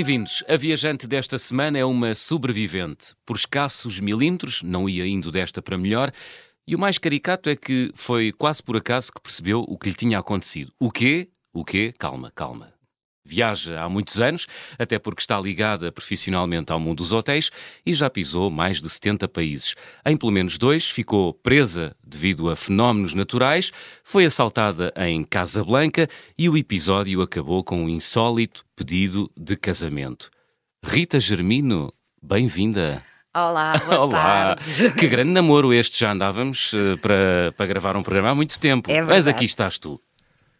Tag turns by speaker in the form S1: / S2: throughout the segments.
S1: Bem-vindos. A viajante desta semana é uma sobrevivente. Por escassos milímetros, não ia indo desta para melhor. E o mais caricato é que foi quase por acaso que percebeu o que lhe tinha acontecido. O quê? O quê? Calma, calma. Viaja há muitos anos, até porque está ligada profissionalmente ao mundo dos hotéis e já pisou mais de 70 países. Em pelo menos dois ficou presa devido a fenómenos naturais, foi assaltada em Casablanca e o episódio acabou com um insólito pedido de casamento. Rita Germino, bem-vinda.
S2: Olá, boa
S1: Olá.
S2: tarde.
S1: Que grande namoro este, já andávamos eh, para, para gravar um programa há muito tempo.
S2: É
S1: Mas aqui estás tu.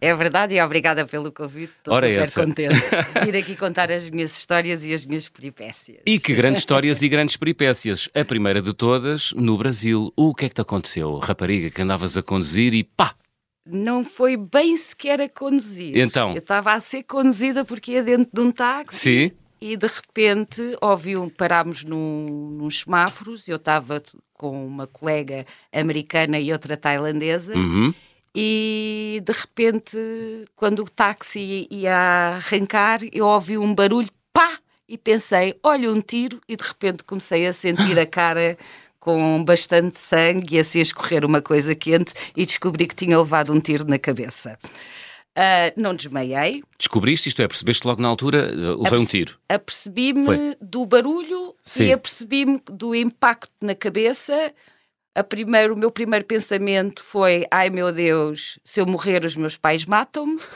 S2: É verdade e obrigada pelo convite. Estou
S1: Ora
S2: super
S1: essa.
S2: contente de vir aqui contar as minhas histórias e as minhas peripécias.
S1: E que grandes histórias e grandes peripécias. A primeira de todas, no Brasil. O que é que te aconteceu? Rapariga, que andavas a conduzir e pá!
S2: Não foi bem sequer a conduzir.
S1: Então?
S2: Eu estava a ser conduzida porque ia dentro de um táxi.
S1: Sim?
S2: E de repente ouvi um, parámos num, num semáforos. Eu estava com uma colega americana e outra tailandesa.
S1: Uhum.
S2: E de repente, quando o táxi ia arrancar, eu ouvi um barulho, pá! E pensei, olha um tiro, e de repente comecei a sentir a cara com bastante sangue e assim a escorrer uma coisa quente e descobri que tinha levado um tiro na cabeça. Ah, não desmaiei,
S1: Descobriste isto é, percebeste logo na altura, eh, levei um tiro.
S2: apercebi-me do barulho
S1: Sim.
S2: e apercebi-me do impacto na cabeça. A primeiro, o meu primeiro pensamento foi: ai meu Deus, se eu morrer, os meus pais matam-me.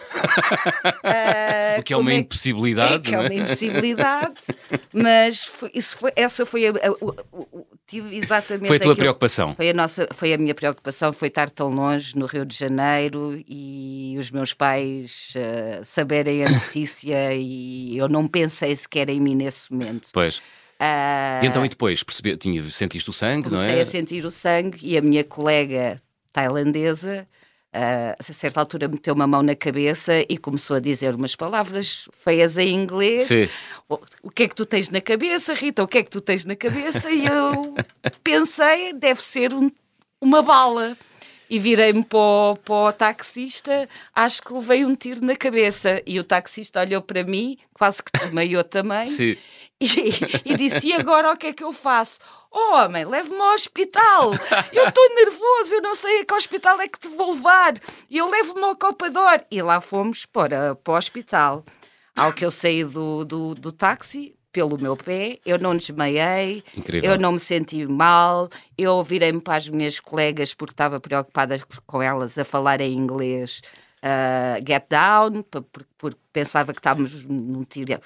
S2: Ah,
S1: O que é uma
S2: é-
S1: impossibilidade.
S2: é que é
S1: não
S2: uma impossibilidade, mas foi- isso foi, essa foi a, a- o- o- tive exatamente
S1: Foi a tua
S2: aquilo-
S1: preocupação.
S2: Foi a, nossa, foi a minha preocupação, foi estar tão longe no Rio de Janeiro e os meus pais eh, saberem a notícia e eu não pensei sequer em mim nesse momento.
S1: Pois. E então e depois? Percebe, tinha, sentiste o sangue, não
S2: comecei
S1: é?
S2: a sentir o sangue e a minha colega tailandesa, ah, a certa altura, meteu uma mão na cabeça e começou a dizer umas palavras feias em inglês.
S1: Sim.
S2: O, o que é que tu tens na cabeça, Rita? O que é que tu tens na cabeça? E eu pensei, deve ser um- uma bala. E virei-me para, o- para o taxista, acho que levei um tiro na cabeça. E o taxista olhou para mim, quase que desmaiou também,
S1: Sim.
S2: e, e disse: E agora o que é que eu faço? Oh, homem, leve-me ao hospital. Eu estou nervoso, eu não sei a que hospital é que te vou levar. E eu levo-me ao Copador. E lá fomos para, para o hospital. Ao que eu saí do, do, do táxi, pelo meu pé, eu não desmaiei,
S1: Incrível.
S2: eu não me senti mal, eu virei-me para as minhas colegas porque estava preocupada com elas a falar em inglês. ah, get down, porque pensava que estávamos num tiro,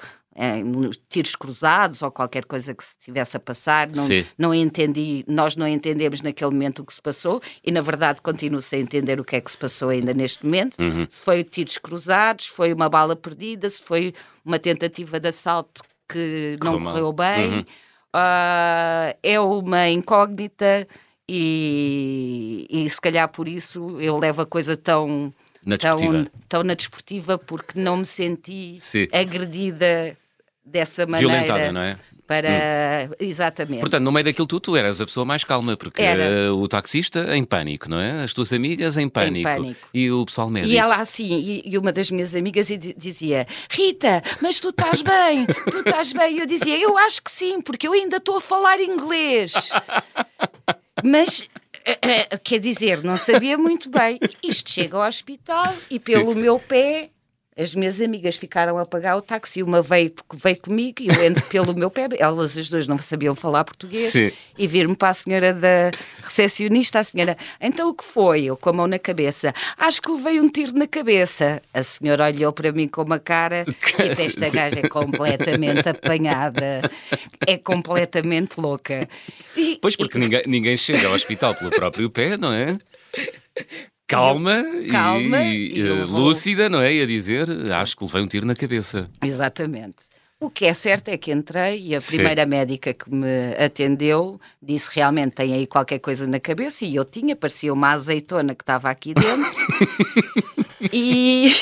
S2: num tiros cruzados ou qualquer coisa que se estivesse a passar. Não,
S1: Sim.
S2: não entendi, nós não entendemos naquele momento o que se passou e, na verdade, continuo sem entender o que é que se passou ainda neste momento.
S1: Uhum.
S2: Se foi tiros cruzados, se foi uma bala perdida, se foi uma tentativa de assalto que
S1: Correu
S2: não
S1: mal.
S2: correu bem.
S1: Uhum.
S2: Ah, é uma incógnita e, e se calhar por isso eu levo a coisa tão
S1: Na
S2: tão,
S1: desportiva.
S2: tão na desportiva porque não me senti
S1: Sim.
S2: agredida dessa maneira
S1: Violentada, não é?
S2: Para exatamente
S1: Portanto, no meio daquilo tudo, tu eras a pessoa mais calma, porque
S2: Era.
S1: o taxista em pânico, não é? As tuas amigas em pânico.
S2: pânico.
S1: E o pessoal médico.
S2: E ela assim, e, e uma das minhas amigas di- dizia: Rita, mas tu estás bem, tu estás bem. E eu dizia: Eu acho que sim, porque eu ainda estou a falar inglês. Mas. eh, eh, Quer dizer, não sabia muito bem. Isto chega ao hospital e pelo meu pé. As minhas amigas ficaram a pagar o táxi. Uma veio, veio comigo e eu entro pelo meu pé. Elas as duas não sabiam falar português.
S1: Sim.
S2: E vir-me para a senhora da recepcionista, a senhora, então o que foi? Eu com a mão na cabeça, acho que levei um tiro na cabeça. A senhora olhou para mim com uma cara e esta gaja é completamente apanhada, é completamente louca. E,
S1: Pois, porque ninguém, ninguém chega ao hospital pelo próprio pé, não é? Calma,
S2: Calma
S1: e,
S2: e
S1: eh,
S2: vou-
S1: lúcida, não é? E a dizer, acho que levei um tiro na cabeça.
S2: Exatamente. O que é certo é que entrei e a
S1: Sim.
S2: primeira médica que me atendeu disse realmente tem aí qualquer coisa na cabeça e eu tinha, parecia uma azeitona que estava aqui dentro. e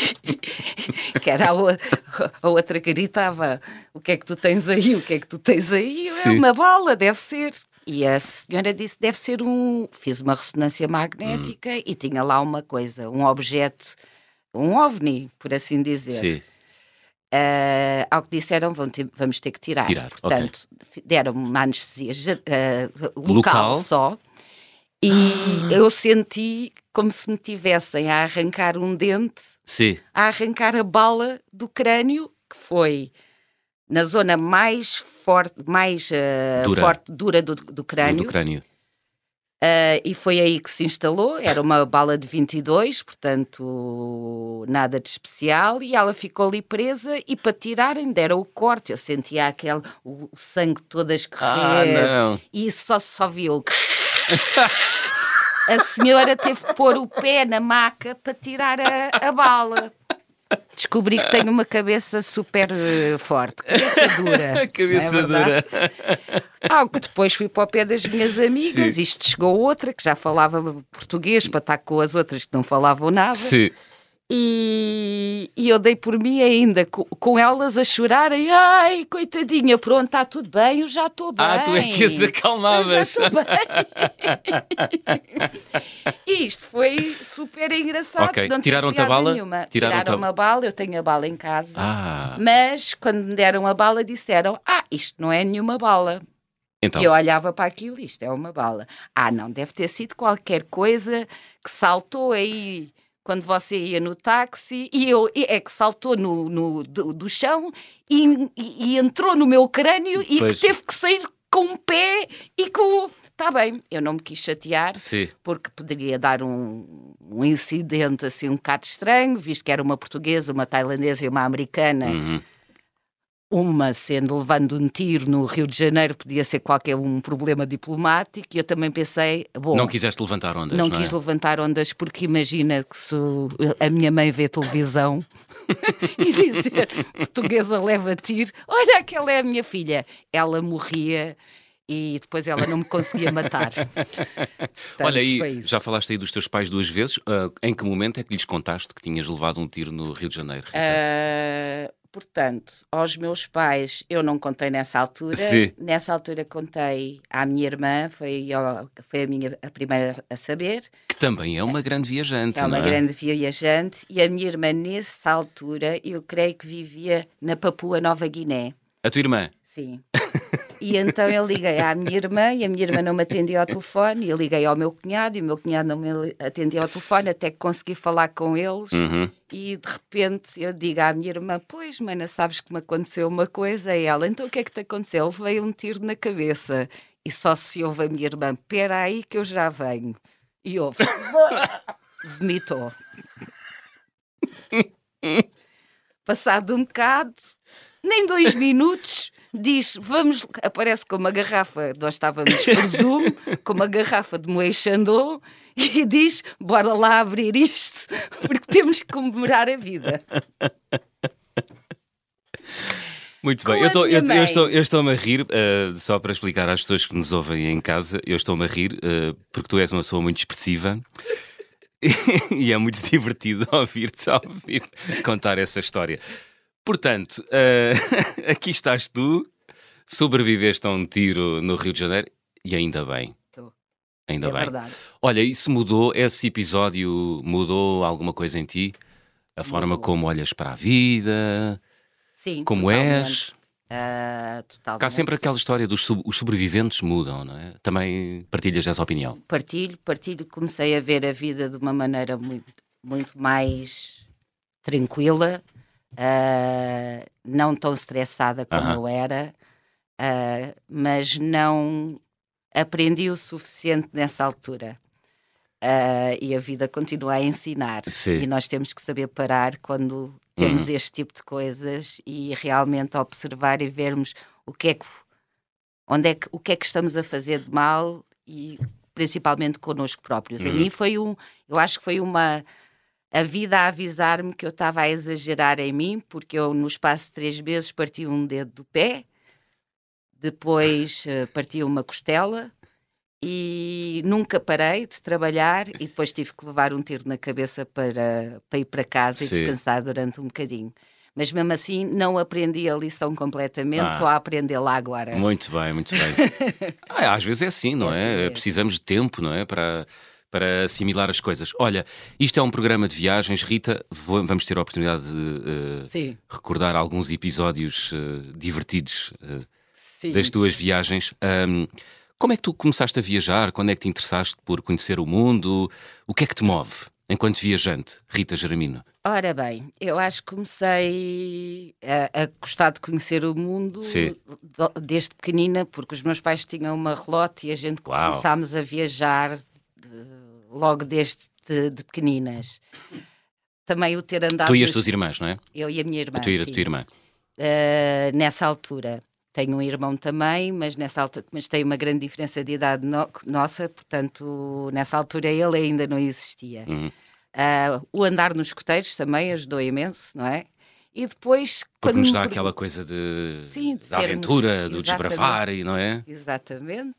S2: que era a, a outra que gritava o que é que tu tens aí, o que é que tu tens aí? É
S1: Sim.
S2: uma bala, deve ser. E a senhora disse, deve ser um... Fiz uma ressonância magnética
S1: Hum.
S2: e tinha lá uma coisa, um objeto, um ovni, por assim dizer.
S1: Sim.
S2: Uh, ao que disseram, ter- vamos ter que tirar.
S1: Tirar.
S2: Portanto, deram-me uma anestesia uh, local,
S1: Local?
S2: só. E
S1: Ah.
S2: eu senti como se me tivessem a arrancar um dente,
S1: Sim.
S2: a arrancar a bala do crânio, que foi na zona mais forte, mais uh,
S1: Dura.
S2: forte, dura do, do crânio.
S1: do crânio.
S2: Uh, e foi aí que se instalou. Era uma bala de 22, portanto, nada de especial. E ela ficou ali presa. E para tirarem, deram o corte. Eu sentia aquele, o, o sangue todo a
S1: Ah,
S2: escorrer.
S1: não.
S2: e só se só viu. A senhora teve que pôr o pé na maca para tirar a, a bala. Descobri que tenho uma cabeça super eh, forte, cabeça dura.
S1: Cabeça
S2: é
S1: dura.
S2: Ao que depois fui para o pé das minhas amigas,
S1: Sim.
S2: isto chegou outra que já falava português para estar com as outras que não falavam nada.
S1: Sim.
S2: E, e eu dei por mim ainda co- com, elas a chorarem. Ai, coitadinha, pronto, está tudo bem, eu já estou bem.
S1: Ah, tu é que as
S2: Eu já
S1: acalmavas.
S2: estou bem. e isto foi super engraçado.
S1: Ok,
S2: Não tive
S1: tiraram-te a bala?
S2: Nenhuma. Tiraram-me a bala, eu tenho a bala em casa.
S1: Ah,
S2: Mas quando me deram a bala, disseram: Ah, isto não é nenhuma bala.
S1: então.
S2: Eu olhava para aquilo, isto é uma bala. Ah, não, deve ter sido qualquer coisa que saltou aí quando você ia no táxi e eu e é que saltou no, no- do, do chão e, e- e entrou no meu crânio e
S1: Pois.
S2: que teve que sair com o pé e com. Está bem, eu não me quis chatear
S1: Sim.
S2: porque poderia dar um, um incidente assim um bocado estranho, visto que era uma portuguesa, uma tailandesa e uma americana.
S1: Uhum.
S2: Uma sendo levando um tiro no Rio de Janeiro, podia ser qualquer um problema diplomático, e eu também pensei, bom,
S1: Não quiseste levantar ondas,
S2: não
S1: não,
S2: quis
S1: é?
S2: levantar ondas, porque imagina que se a minha mãe vê televisão e dizer portuguesa leva tiro, olha, aquela é a minha filha. Ela morria e depois ela não me conseguia matar.
S1: Olha aí, já falaste aí dos teus pais duas vezes. Ah, em que momento é que lhes contaste que tinhas levado um tiro no Rio de Janeiro? Rita?
S2: Portanto, aos meus pais eu não contei nessa altura.
S1: Sim.
S2: Nessa altura contei à minha irmã, foi, ao- foi a minha a primeira a saber.
S1: Que também é uma grande viajante,
S2: É uma
S1: não é?
S2: grande viajante. E a minha irmã, nessa altura, eu creio que vivia na Papua Nova Guiné.
S1: A tua irmã?
S2: Sim. E então eu liguei à minha irmã e a minha irmã não me atendia ao telefone. E eu liguei ao meu cunhado e o meu cunhado não me atendia ao telefone até que consegui falar com eles.
S1: Uhum.
S2: E de repente eu digo à minha irmã: Pois, mana, sabes que me aconteceu uma coisa? E ela: Então o que é que te aconteceu? Levei um tiro na cabeça. E só se ouve a minha irmã: Pera aí que eu já venho. E ouve: Vomitou. Passado um bocado, nem dois minutos, diz: Vamos. Aparece com uma garrafa, nós estávamos por Zoom, com uma garrafa de Moët Chandon e diz: Bora lá abrir isto, porque temos que comemorar a vida.
S1: Muito bem, eu,
S2: minha
S1: eu, eu estou, eu estou-me a rir, eh, só para explicar às pessoas que nos ouvem em casa, eu estou-me a rir eh, porque tu és uma pessoa muito expressiva e é muito divertido ouvir-te contar essa história. Portanto, eh, aqui estás tu, sobreviveste a um tiro no Rio de Janeiro e ainda bem.
S2: Estou.
S1: Ainda
S2: é
S1: bem.
S2: verdade.
S1: Olha, isso mudou, esse episódio mudou alguma coisa em ti? A forma como olhas para a vida,
S2: Sim.
S1: como
S2: totalmente.
S1: és?
S2: Ah, totalmente.
S1: Cá sempre aquela história dos os sobreviventes mudam, não é? Também partilhas essa opinião.
S2: Partilho, partilho. Comecei a ver a vida de uma maneira muito, muito mais tranquila, ah, não tão estressada como
S1: Aham.
S2: eu era, ah, mas não aprendi o suficiente nessa altura. Ah, e a vida continua a ensinar.
S1: Sim.
S2: E nós temos que saber parar quando temos este tipo de coisas e realmente observar e vermos o que é que, onde é que, o que é que estamos a fazer de mal e principalmente connosco próprios. A
S1: Uhum.
S2: mim foi um, eu acho que foi uma a vida a avisar-me que eu estava a exagerar em mim, porque eu no espaço de três meses parti um dedo do pé, depois eh, parti uma costela e nunca parei de trabalhar e depois tive que levar um tiro na cabeça para, para ir para casa e
S1: Sim.
S2: descansar durante um bocadinho. Mas mesmo assim não aprendi a lição completamente,
S1: Ah.
S2: estou a aprendê-la agora.
S1: Muito bem, muito bem. Ah, às vezes é assim, não
S2: É
S1: é?
S2: assim mesmo.
S1: Precisamos de tempo, não é? Para, para assimilar as coisas. Olha, isto é um programa de viagens. Rita, vamos ter a oportunidade de uh, recordar alguns episódios uh, divertidos uh, das tuas viagens. Um, como é que tu começaste a viajar? Quando é que te interessaste por conhecer o mundo? O que é que te move? enquanto viajante, Rita Jeramino?
S2: Ora bem, eu acho que comecei a, a gostar de conhecer o mundo Sim. desde pequenina, porque os meus pais tinham uma relote e a gente Uau. começámos a viajar logo desde de, de, pequeninas. Também o ter andado.
S1: Tu e as tuas irmãs, não é?
S2: Eu e a minha irmã.
S1: A tua, a tua irmã.
S2: Uh, nessa altura. Tenho um irmão também, mas nessa altura, mas tem uma grande diferença de idade no, nossa, portanto, nessa altura ele ainda não existia. Uhum. Uh, o andar nos escoteiros também ajudou imenso, não é? E depois.
S1: Porque nos dá me... aquela coisa de, Sim, de da aventura, do desbravar, e não é?
S2: Exatamente.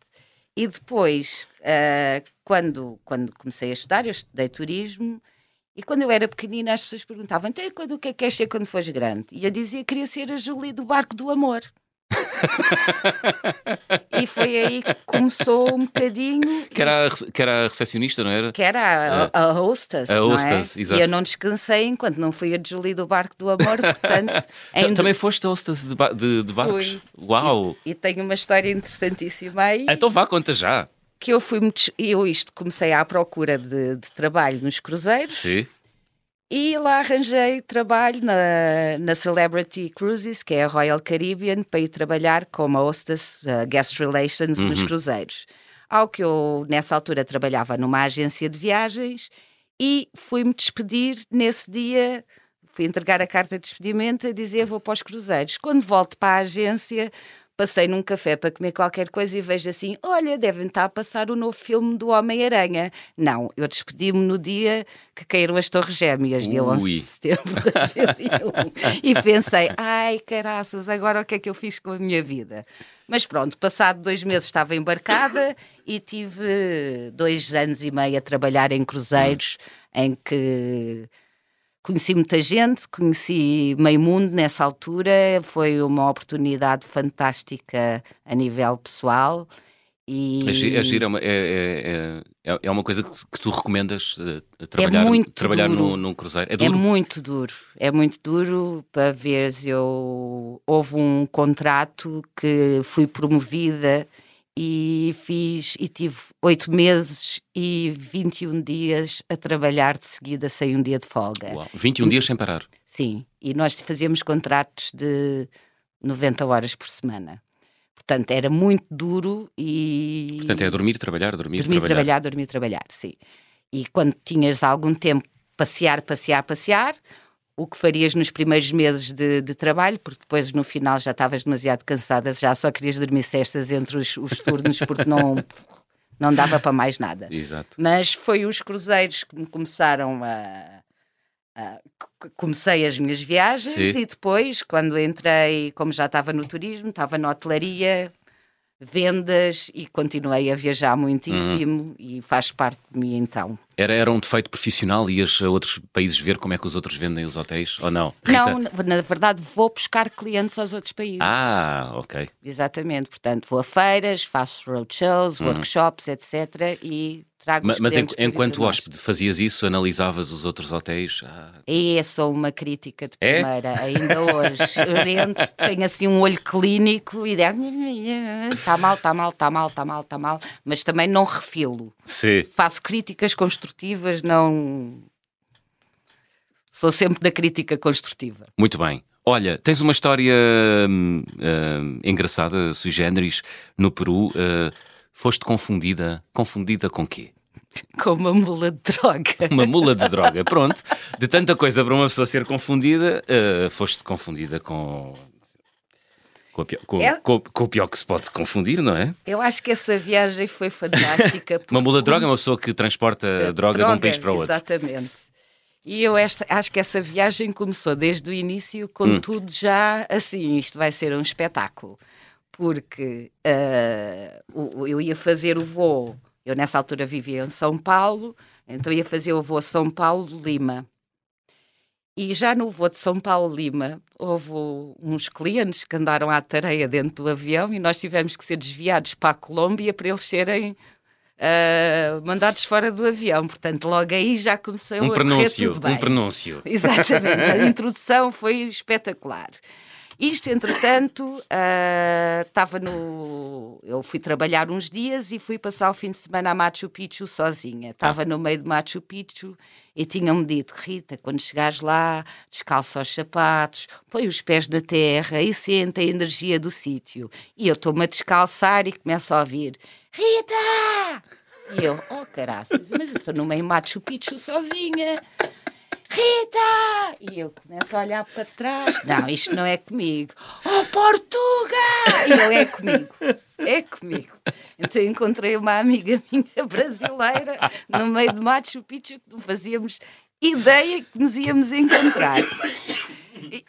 S2: E depois, uh, quando, quando comecei a estudar, eu estudei turismo. E quando eu era pequenina, as pessoas perguntavam: então, o que é que queres ser quando fores grande? E eu dizia que queria ser a Julie do Barco do Amor e foi aí que começou um bocadinho.
S1: Que era, a, que era a recepcionista, não era?
S2: Que era a, a hostess.
S1: A hostess,
S2: é?
S1: exato.
S2: E eu não descansei enquanto não fui a Julie do Barco do Amor, portanto.
S1: ainda... Também foste hostess de, de, de barcos? Fui. Uau!
S2: E, e tenho uma história interessantíssima aí.
S1: Então vá, conta já.
S2: Que eu fui, eu isto comecei à procura de, de trabalho nos cruzeiros.
S1: Sim.
S2: E lá arranjei trabalho na, na Celebrity Cruises, que é a Royal Caribbean, para ir trabalhar como hostess uh, guest relations uhum. nos cruzeiros. Ao que eu, nessa altura, trabalhava numa agência de viagens e fui-me despedir nesse dia. Fui entregar a carta de despedimento a dizer vou para os cruzeiros. Quando volto para a agência, passei num café para comer qualquer coisa e vejo assim: olha, devem estar a passar o novo filme do Homem-Aranha. Não, eu despedi-me no dia que caíram as Torres Gêmeas, dia 11 de setembro de 2001. e pensei: ai, caraças, agora o que é que eu fiz com a minha vida? Mas pronto, passado dois meses estava embarcada e tive dois anos e meio a trabalhar em cruzeiros, em que Conheci muita gente, conheci meio mundo nessa altura, foi uma oportunidade fantástica a nível pessoal. E...
S1: A Gira é uma, é, é, é, é uma coisa que tu recomendas uh, trabalhar, é trabalhar no, num cruzeiro? É duro?
S2: É muito duro, é muito duro para ver se eu... Houve um contrato que fui promovida e fiz e tive oito meses e 21 dias a trabalhar de seguida sem um dia de folga.
S1: Uau. 21 dias sem parar?
S2: Sim, e nós fazíamos contratos de 90 horas por semana. Portanto, era muito duro e.
S1: Portanto, é dormir, trabalhar, dormir,
S2: dormir
S1: trabalhar.
S2: trabalhar, dormir, trabalhar, sim. E quando tinhas algum tempo, passear, passear, passear, o que farias nos primeiros meses de, de, trabalho, porque depois no final já estavas demasiado cansada, já só querias dormir cestas entre os, os turnos, porque não, não dava para mais nada.
S1: Exato.
S2: Mas foi os cruzeiros que me começaram a. a comecei as minhas viagens Sim. e depois, quando entrei, como já estava no turismo, estava na hotelaria, vendas e continuei a viajar muitíssimo uhum. e faz parte de mim então.
S1: Era, era um defeito profissional? Ias a outros países ver como é que os outros vendem os hotéis ou não?
S2: Rita? Não, na verdade vou buscar clientes aos outros países.
S1: Ah, ok.
S2: Exatamente, portanto vou a feiras, faço roadshows, uhum. workshops, etc. e trago
S1: Mas, mas enquanto hóspede fazias isso, analisavas os outros hotéis? Ah.
S2: É só uma crítica de é? primeira, é? ainda hoje. Eu tenho assim um olho clínico e está mal, está mal, está mal, está mal, está mal, mas também não refilo.
S1: Sim.
S2: Faço críticas construtivas, não. Sou sempre da crítica construtiva.
S1: Muito bem. Olha, tens uma história hum, hum, engraçada, sui generis, no Peru. Uh, foste confundida. Confundida com quê?
S2: Com uma mula de droga.
S1: Uma mula de droga, pronto. De tanta coisa para uma pessoa ser confundida, uh, foste confundida com. Com, pior, com, é... com, com, o pior que se pode confundir, não é?
S2: Eu acho que essa viagem foi fantástica.
S1: uma mula de droga é uma pessoa que transporta droga, droga de um país para o outro.
S2: Exatamente. E eu esta, acho que essa viagem começou desde o início, com hum. tudo já assim, isto vai ser um espetáculo. Porque uh, eu ia fazer o voo eu, nessa altura, vivia em São Paulo, então ia fazer o voo São Paulo-Lima. E já no voo de São Paulo-Lima, houve uns clientes que andaram à tareia dentro do avião e nós tivemos que ser desviados para a Colômbia para eles serem uh, mandados fora do avião. Portanto, logo aí já comecei
S1: um
S2: a
S1: prenúncio,
S2: tudo bem.
S1: Um prenúncio.
S2: Exatamente. A introdução foi espetacular. Isto, entretanto, estava uh, no. Eu fui trabalhar uns dias e fui passar o fim de semana a Machu Picchu sozinha. Estava ah. no meio de Machu Picchu e tinham-me dito: Rita, quando chegares lá, descalça os sapatos, põe os pés na terra e sente a energia do sítio. E eu estou-me a descalçar e começo a ouvir: Rita! E eu, oh caraças, mas eu estou no meio de Machu Picchu sozinha. Rita! E eu começo a olhar para trás. Não, isto não é comigo. Oh, Portugal! E eu, é comigo. É comigo. Então encontrei uma amiga minha brasileira no meio de Machu Picchu que não fazíamos ideia que nos íamos encontrar.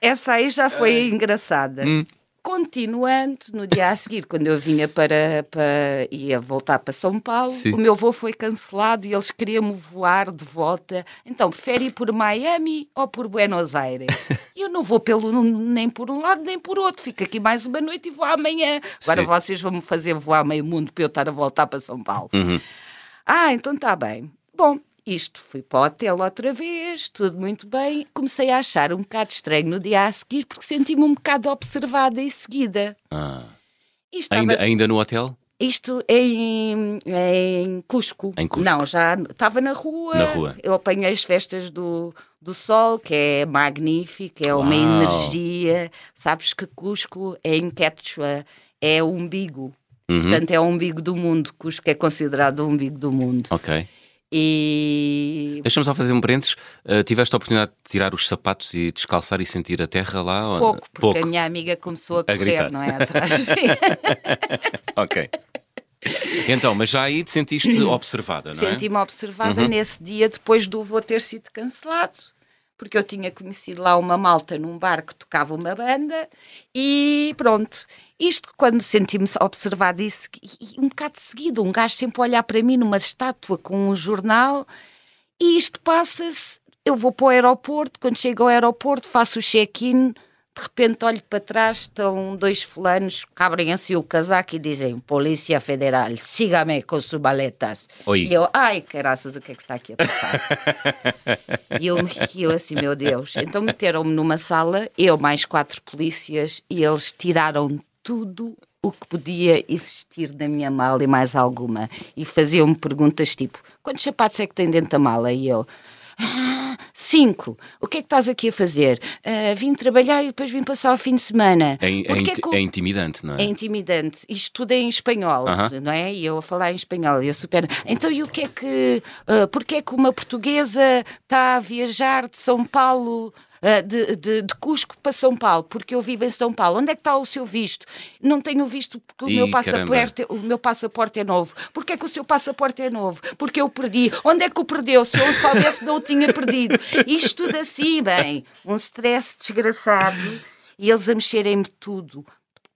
S2: Essa aí já foi engraçada. Hum. Continuando, no dia a seguir, quando eu vinha para, para ia voltar para São Paulo, Sim. o meu voo foi cancelado e eles queriam-me voar de volta. Então, prefere ir por Miami ou por Buenos Aires? eu não vou pelo, nem por um lado nem por outro. Fico aqui mais uma noite e vou amanhã. Agora Sim. vocês vão me fazer voar meio mundo para eu estar a voltar para São Paulo. Uhum. Ah, então está bem. Bom, isto, fui para o hotel outra vez, tudo muito bem. Comecei a achar um bocado estranho no dia a seguir, porque senti-me um bocado observada em seguida.
S1: Ah. Ainda, ainda no hotel?
S2: Isto em, em Cusco.
S1: Em Cusco.
S2: Não, já estava na rua.
S1: Na rua.
S2: Eu apanhei as festas do, do sol, que é magnífico, é uma Uau. energia. Sabes que Cusco é em Quechua, é o umbigo. Uhum. Portanto, é o umbigo do mundo. Cusco é considerado o umbigo do mundo.
S1: Ok.
S2: E...
S1: Deixa-me só fazer um parênteses. Uh, tiveste a oportunidade de tirar os sapatos e descalçar e sentir a terra lá?
S2: Pouco, porque Pouco. a minha amiga começou a correr, a não é? Atrás de mim.
S1: ok. Então, mas já aí te sentiste observada, não
S2: é? Senti-me observada uhum. nesse dia depois do voo ter sido cancelado porque eu tinha conhecido lá uma malta num bar que tocava uma banda e pronto. Isto quando senti-me isso, e um bocado seguido, um gajo sempre a olhar para mim numa estátua com um jornal e isto passa-se. Eu vou para o aeroporto, quando chego ao aeroporto faço o check-in, de repente olho para trás, estão dois fulanos que abrem assim o casaco e dizem Polícia Federal, siga-me com suas baletas.
S1: Oi.
S2: E eu, ai, caraças, o que é que está aqui a passar? e eu, eu assim, meu Deus. Então meteram-me numa sala, eu mais quatro polícias, e eles tiraram tudo o que podia existir na minha mala e mais alguma. E faziam-me perguntas tipo: quantos sapatos é que tem dentro da mala? E eu. Ah, cinco. O que é que estás aqui a fazer? Uh, vim trabalhar e depois vim passar o fim de semana.
S1: É, é, é, é, intimidante, não é?
S2: É intimidante. Isto tudo é em espanhol, uh -huh. não é? E eu a falar em espanhol. Eu super. Então, e o que é que. Uh, Porquê é que uma portuguesa está a viajar de São Paulo uh, de, de, de, Cusco para São Paulo, porque eu vivo em São Paulo. Onde é que está o seu visto? Não tenho visto porque o, Ih, meu, passaporte, o meu passaporte é novo. Porquê é que o seu passaporte é novo? Porque eu perdi. Onde é que o perdeu? Se eu soubesse, não o tinha perdido. Isto tudo assim, bem, um stress desgraçado. E eles a mexerem-me tudo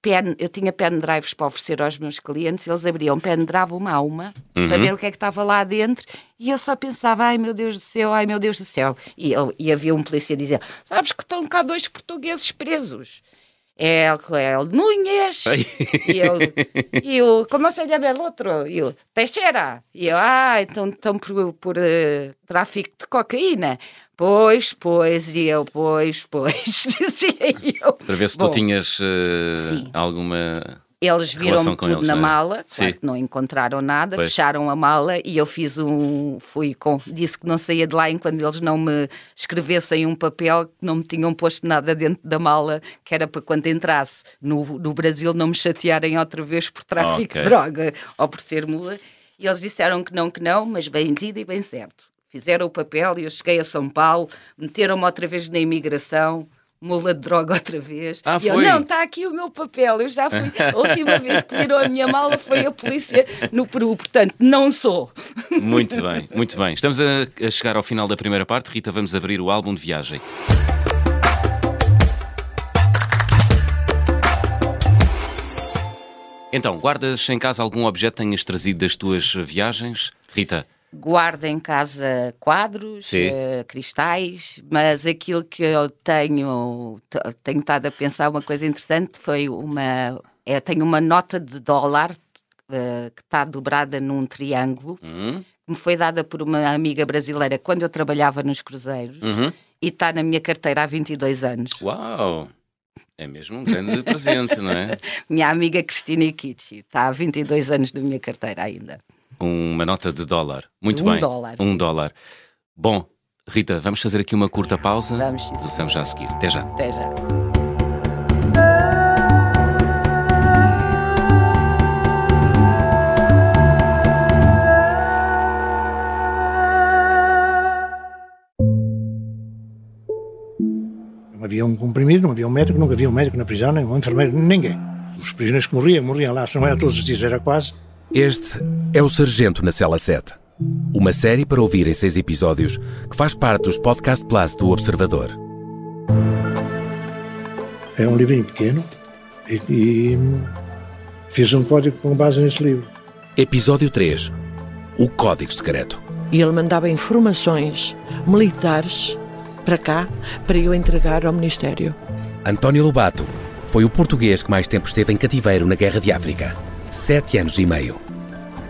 S2: pen, eu tinha pendrives para oferecer aos meus clientes, eles abriam pendrive uma a uma uhum. para ver o que é que estava lá dentro e eu só pensava, ai meu Deus do céu, ai meu Deus do céu. E, eu, e havia um polícia dizer, sabes que estão cá dois portugueses presos. É, é o Núñez e eu, e eu, como se chama o outro? E eu, Teixeira. E eu, ah, então estão por, por uh, tráfico de cocaína. Pois, pois, e eu, pois, pois, dizia eu.
S1: Para ver se Bom, tu tinhas uh, alguma.
S2: Eles viram tudo eles, na é? mala, claro não encontraram nada, pois. fecharam a mala e eu fiz um. Fui com. Disse que não saía de lá enquanto eles não me escrevessem um papel que não me tinham posto nada dentro da mala, que era para quando entrasse no, no Brasil não me chatearem outra vez por tráfico okay. de droga ou por ser mula. E eles disseram que não, que não, mas bem dito e bem certo fizeram o papel e eu cheguei a São Paulo, meteram-me outra vez na imigração, mula de droga outra vez.
S1: Ah,
S2: e eu, não, está aqui o meu papel, eu já fui. A última vez que virou a minha mala foi a polícia no Peru, portanto, não sou.
S1: Muito bem, muito bem. Estamos a, a chegar ao final da primeira parte. Rita, vamos abrir o álbum de viagem. Então, guardas em casa algum objeto que tenhas trazido das tuas viagens? Rita?
S2: Guardo em casa quadros, uh, cristais, mas aquilo que eu tenho, tenho estado a pensar, uma coisa interessante foi uma. Eu tenho uma nota de dólar uh, que está dobrada num triângulo,
S1: Hum,
S2: que me foi dada por uma amiga brasileira quando eu trabalhava nos cruzeiros
S1: uhum.
S2: e está na minha carteira há 22 anos.
S1: Uau! É mesmo um grande presente, não é?
S2: Minha amiga Cristina Iquichi está há 22 anos na minha carteira ainda.
S1: Uma nota de dólar. Muito
S2: Um
S1: bem.
S2: dólar,
S1: Um
S2: sim.
S1: dólar. Bom, Rita, vamos fazer aqui uma curta pausa.
S2: Vamos, sim,
S1: Regressamos já a seguir. Até já.
S2: Até já.
S3: Não havia um comprimido, não havia um médico, nunca havia um médico na prisão, nem um enfermeiro, ninguém. Os prisioneiros que morriam, morriam lá, se não era todos os dias, era quase.
S4: Este é o Sargento na Cela 7. Uma série para ouvir em seis episódios que faz parte dos Podcast Plus do Observador.
S3: É um livrinho pequeno e, e fiz um código com base nesse livro.
S4: Episódio 3 O Código Secreto.
S5: E ele mandava informações militares para cá, para eu entregar ao Ministério.
S4: António Lobato foi o português que mais tempo esteve em cativeiro na Guerra de África. Sete anos e meio.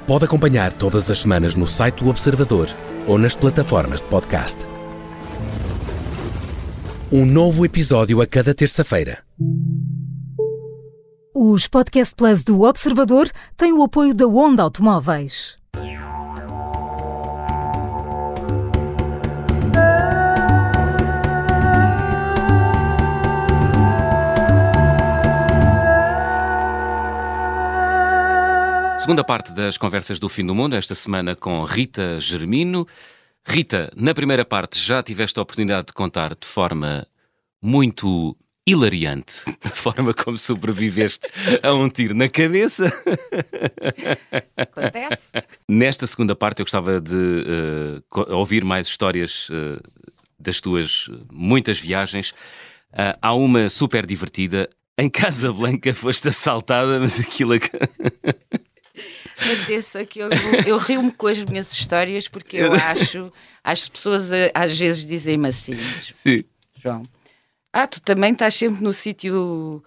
S4: Pode acompanhar todas as semanas no site do Observador ou nas plataformas de podcast. Um novo episódio a cada terça-feira.
S6: Os Podcast Plus do Observador têm o apoio da Onda Automóveis.
S1: Segunda parte das conversas do fim do mundo, esta semana com Rita Germino. Rita, na primeira parte já tiveste a oportunidade de contar de forma muito hilariante a forma como sobreviveste a um tiro na cabeça.
S2: Acontece?
S1: Nesta segunda parte eu gostava de co- ouvir mais histórias eh, das tuas muitas viagens. Ah, há uma super divertida. Em Casablanca foste assaltada, mas aquilo... é
S2: Aconteça que eu, eu rio-me com as minhas histórias porque eu acho, as pessoas eh, às vezes dizem-me assim,
S1: Sim.
S2: João. Ah, tu também estás sempre no sítio.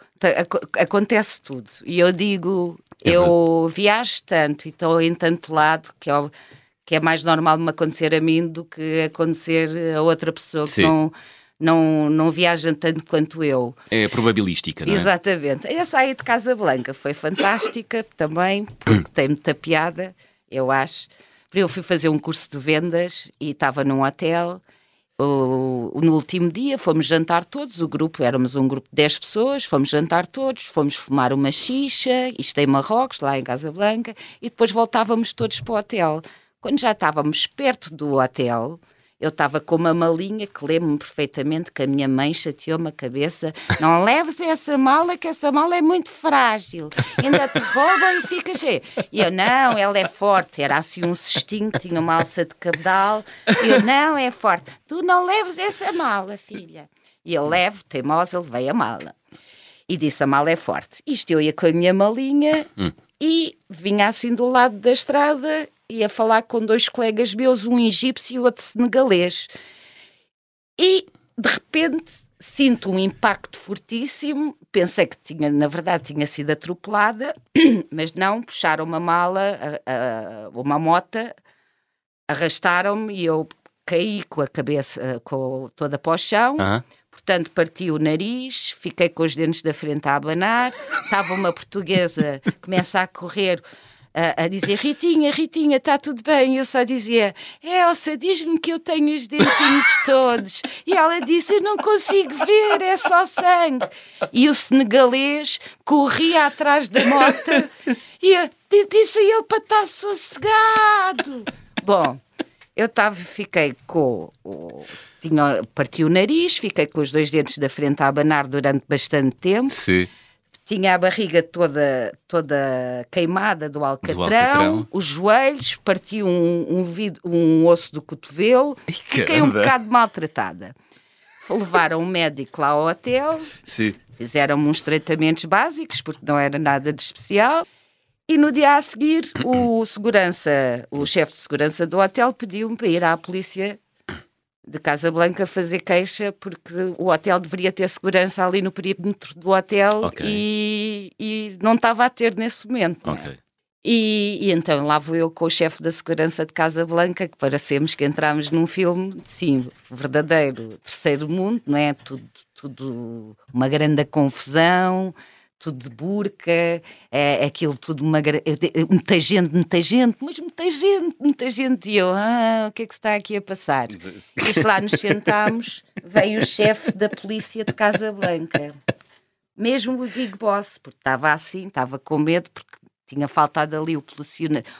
S2: acontece tudo. E eu digo,
S1: É
S2: eu viajo tanto e estou em tanto lado que é, o- que é mais normal me acontecer a mim do que acontecer a outra pessoa
S1: Sim.
S2: que não, não, não viaja tanto quanto eu.
S1: É probabilística, não é?
S2: Exatamente. Essa aí de Casablanca foi fantástica também, porque tem muita piada, eu acho. Eu fui fazer um curso de vendas e estava num hotel. O- no último dia fomos jantar todos, o grupo, éramos um grupo de 10 pessoas, fomos jantar todos, fomos fumar uma xixa, isto em Marrocos, lá em Casablanca, e depois voltávamos todos para o hotel. Quando já estávamos perto do hotel, eu estava com uma malinha que lembro-me perfeitamente que a minha mãe chateou-me a cabeça. Não leves essa mala, que essa mala é muito frágil. Ainda te roubam e ficas cheio. E eu, não, ela é forte. Era assim um cestinho, tinha uma alça de cabedal. E eu, não, é forte. Tu não leves essa mala, filha. E eu levo, teimosa, levei a mala. E disse, a mala é forte. Isto eu ia com a minha malinha e vinha assim do lado da estrada, ia falar com dois colegas meus, um egípcio e outro senegalês. E, de repente, sinto um impacto fortíssimo. Pensei que tinha, na verdade, tinha sido atropelada, mas não, puxaram uma mala, a- a- uma mota, arrastaram-me e eu caí com a cabeça eh, com toda para o chão.
S1: Aham.
S2: Portanto, parti o nariz, fiquei com os dentes da frente a abanar. Estava uma portuguesa, começa a correr, a, a dizer: Ritinha, Ritinha, está tudo bem? Eu só dizia: Elsa, diz-me que eu tenho os dentinhos todos. E ela disse: Eu não consigo ver, é só sangue. E o senegalês corria atrás da moto e eu di- disse a ele para estar sossegado. Bom, eu tava, fiquei com. o- tinha, parti o nariz, fiquei com os dois dentes da frente a abanar durante bastante tempo.
S1: Sim.
S2: Tinha a barriga toda, toda queimada do alcatrão,
S1: alcatrão.
S2: os joelhos, parti um, um, um osso do cotovelo, fiquei um bocado maltratada. Levaram um médico lá ao hotel, fizeram-me uns tratamentos básicos, porque não era nada de especial. E no dia a seguir, o segurança, o chefe de segurança do hotel pediu-me para ir à polícia de Casablanca fazer queixa, porque o hotel deveria ter segurança ali no perímetro do hotel
S1: Ok.
S2: e, e não estava a ter nesse momento. é?
S1: Ok.
S2: E, e então lá vou eu com o chefe da segurança de Casa Blanca, que parecemos que entramos num filme, sim, verdadeiro, terceiro mundo, não é? Tudo, tudo uma grande confusão, tudo de burca, é, é aquilo tudo uma muita gente, muita gente, mas muita gente, muita gente. E eu, ah, o que é que se está aqui a passar? E lá nos sentámos, veio o chefe da polícia de Casa Blanca. Mesmo o Big Boss, porque estava assim, estava com medo, porque tinha faltado ali o,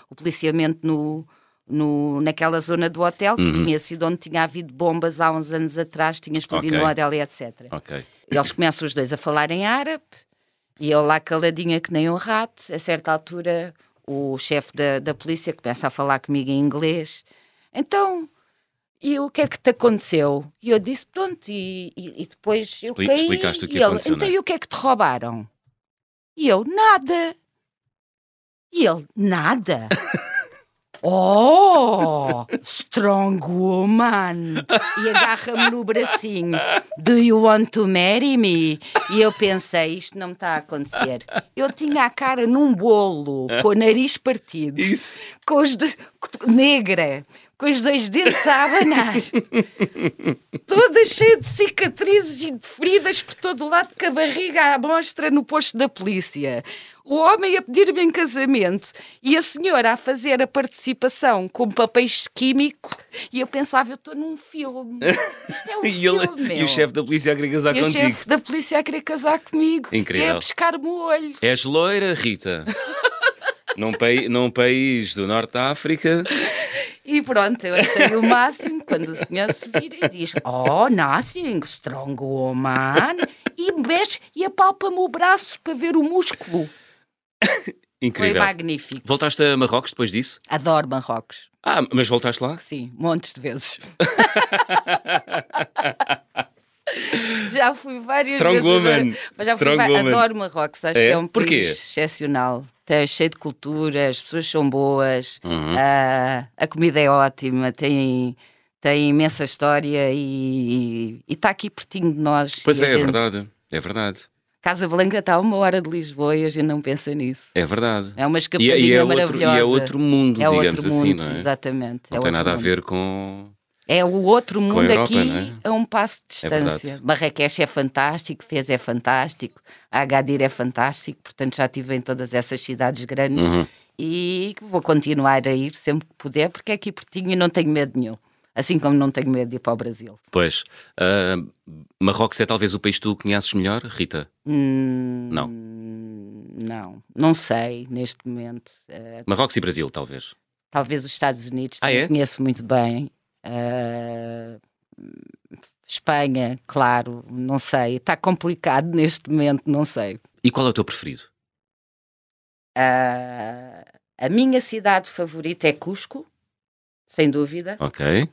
S2: o policiamento no, no, naquela zona do hotel, que uhum. tinha sido onde tinha havido bombas há uns anos atrás, tinha explodido okay. no hotel e etc.
S1: Okay.
S2: Eles começam os dois a falar em árabe, e eu lá caladinha que nem um rato, a certa altura o chefe da, da polícia começa a falar comigo em inglês. Então, e o que é que te aconteceu? E eu disse, pronto, e, e, e depois eu
S1: Expli
S2: caí.
S1: Explicaste o que
S2: e
S1: aconteceu,
S2: ele, Então,
S1: é?
S2: e o que é que te roubaram? E eu, nada. E ele, nada. Oh, strong woman! E agarra-me no bracinho. Do you want to marry me? E eu pensei, isto não me está a acontecer. Eu tinha a cara num bolo, com o nariz partido,
S1: Isso.
S2: com os de... negra, com os dois dentes a abanar, toda cheia de cicatrizes e de feridas por todo o lado, com a barriga à mostra no posto da polícia. O homem a pedir-me em casamento e a senhora a fazer a participação com papéis químicos e eu pensava, eu estou num filme. Isto é um
S1: e,
S2: filme,
S1: ele, e o chefe da polícia a querer casar
S2: E o
S1: contigo.
S2: chefe da polícia a querer casar comigo.
S1: Incrível.
S2: É a pescar-me o olho.
S1: És loira, Rita. num, pai, num país do Norte da África.
S2: E pronto, eu achei o máximo quando o senhor se vira e diz: Oh, nothing, strong woman. E mexe e apalpa-me o braço para ver o músculo.
S1: Incrível.
S2: Foi magnífico.
S1: Voltaste a Marrocos depois disso?
S2: Adoro Marrocos.
S1: Ah, mas voltaste lá?
S2: Sim, montes de vezes. Já fui várias
S1: Strong
S2: vezes.
S1: woman.
S2: Mas já fui
S1: Strong
S2: va-
S1: woman.
S2: Adoro Marrocos, acho
S1: É?
S2: que é um
S1: Porquê?
S2: país excepcional. Está cheio de cultura, as pessoas são boas,
S1: Uhum.
S2: ah, a comida é ótima, tem, tem imensa história e está aqui pertinho de nós.
S1: Pois é, é
S2: gente-
S1: verdade. É verdade.
S2: Casa Blanca está a uma hora de Lisboa e a gente não pensa nisso.
S1: É verdade.
S2: É uma
S1: E,
S2: escapadinha
S1: é- e é outro,
S2: maravilhosa.
S1: e é outro mundo,
S2: É
S1: digamos
S2: outro
S1: assim,
S2: mundo,
S1: não é?
S2: exatamente.
S1: Não
S2: é
S1: tem
S2: outro
S1: nada a
S2: mundo.
S1: ver com.
S2: É o outro
S1: a
S2: mundo
S1: Europa,
S2: aqui
S1: é?
S2: a um passo de
S1: É
S2: distância. Marrakech é fantástico, Fez é fantástico, Agadir é fantástico, portanto já estive em todas essas cidades grandes
S1: Uhum.
S2: e vou continuar a ir sempre que puder, porque é aqui pertinho e não tenho medo nenhum. Assim como não tenho medo de ir para o Brasil.
S1: Pois. ah, Marrocos é talvez o país que tu conheces melhor, Rita?
S2: Hum,
S1: Não.
S2: Não, não sei neste momento. Eh,
S1: Marrocos e Brasil, talvez.
S2: talvez os Estados Unidos
S1: Ah, é?
S2: conheço muito bem. Ah, Espanha, claro, não sei. Está complicado neste momento, não sei.
S1: E qual é o teu preferido?
S2: Ah, a minha cidade favorita é Cusco, sem dúvida.
S1: Ok.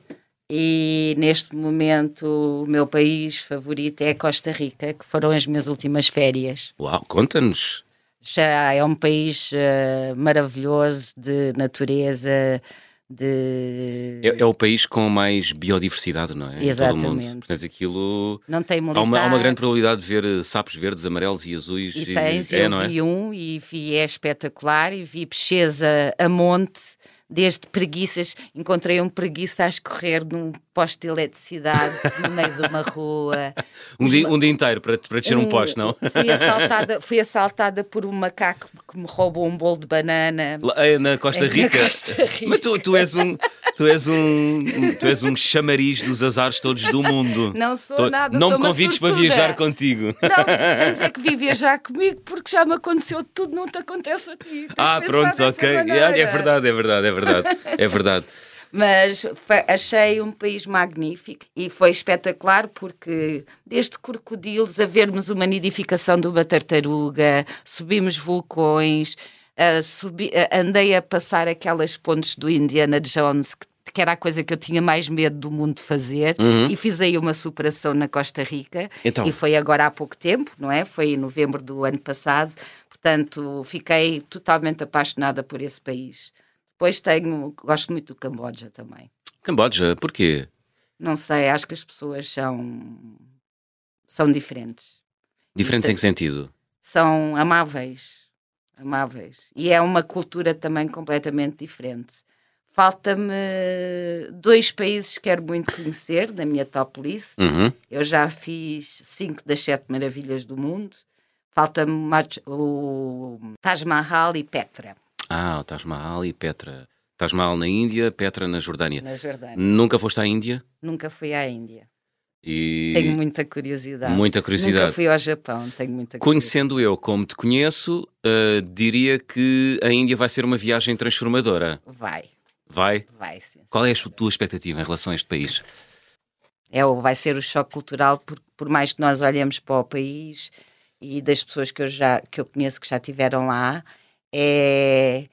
S2: E neste momento o meu país favorito é Costa Rica, que foram as minhas últimas férias.
S1: Uau, conta-nos.
S2: Já é um país ah, maravilhoso de natureza, de.
S1: É, é o país com mais biodiversidade, não é? Em todo o mundo.
S2: Exatamente.
S1: Portanto, aquilo.
S2: Não tem
S1: Há uma, há uma grande probabilidade de ver eh, sapos verdes, amarelos e azuis.
S2: E tens,
S1: é,
S2: eu
S1: é?
S2: vi um e vi, é espetacular, e vi peixes a, a monte, desde preguiças, encontrei um preguiça a escorrer num poste de eletricidade no meio de uma rua.
S1: Um dia, um dia inteiro para, para descer um poste, não?
S2: Fui assaltada, fui assaltada por um macaco que me roubou um bolo de banana.
S1: Lá, é, na Costa
S2: na
S1: Rica.
S2: Costa Rica.
S1: Mas tu, tu és um. Tu és um, tu és um chamariz dos azares todos do mundo.
S2: Não sou
S1: Tô-
S2: nada,
S1: Não
S2: sou
S1: me convides para viajar contigo.
S2: Não, tens é que vir viajar comigo porque já me aconteceu tudo, não te acontece a ti. Tens
S1: Ah, pronto, ok. É,
S2: maneira.
S1: é verdade, é verdade, é verdade. É verdade.
S2: Mas achei um país magnífico e foi espetacular porque, desde crocodilos a vermos uma nidificação de uma tartaruga, subimos vulcões, ah, subi- ah, andei a passar aquelas pontes do Indiana Jones que que era a coisa que eu tinha mais medo do mundo de fazer, e fiz aí uma superação na Costa Rica,
S1: Então.
S2: e foi agora há pouco tempo, não é? Foi em novembro do ano passado, portanto fiquei totalmente apaixonada por esse país. Depois tenho, gosto muito do Camboja também.
S1: Camboja, porquê?
S2: Não sei, acho que as pessoas são são diferentes.
S1: Diferentes em que sentido?
S2: São amáveis. amáveis. E é uma cultura também completamente diferente. Falta-me dois países que quero muito conhecer na minha top list.
S1: Uhum.
S2: Eu já fiz cinco das sete maravilhas do mundo. Falta-me o Taj Mahal e Petra,
S1: Ah, o Taj Mahal e Petra. Taj Mahal na Índia, Petra na Jordânia.
S2: na Jordânia.
S1: Nunca foste à Índia?
S2: Nunca fui à Índia.
S1: E
S2: Tenho muita curiosidade.
S1: muita curiosidade.
S2: Nunca fui ao Japão, tenho muita curiosidade.
S1: Conhecendo eu como te conheço, uh, diria que a Índia vai ser uma viagem transformadora.
S2: Vai,
S1: Vai?
S2: vai sim.
S1: Qual é a tua expectativa em relação a este país?
S2: É, vai ser o choque cultural, por, por mais que nós olhemos para o país e das pessoas que eu, já, que eu conheço que já estiveram lá, é,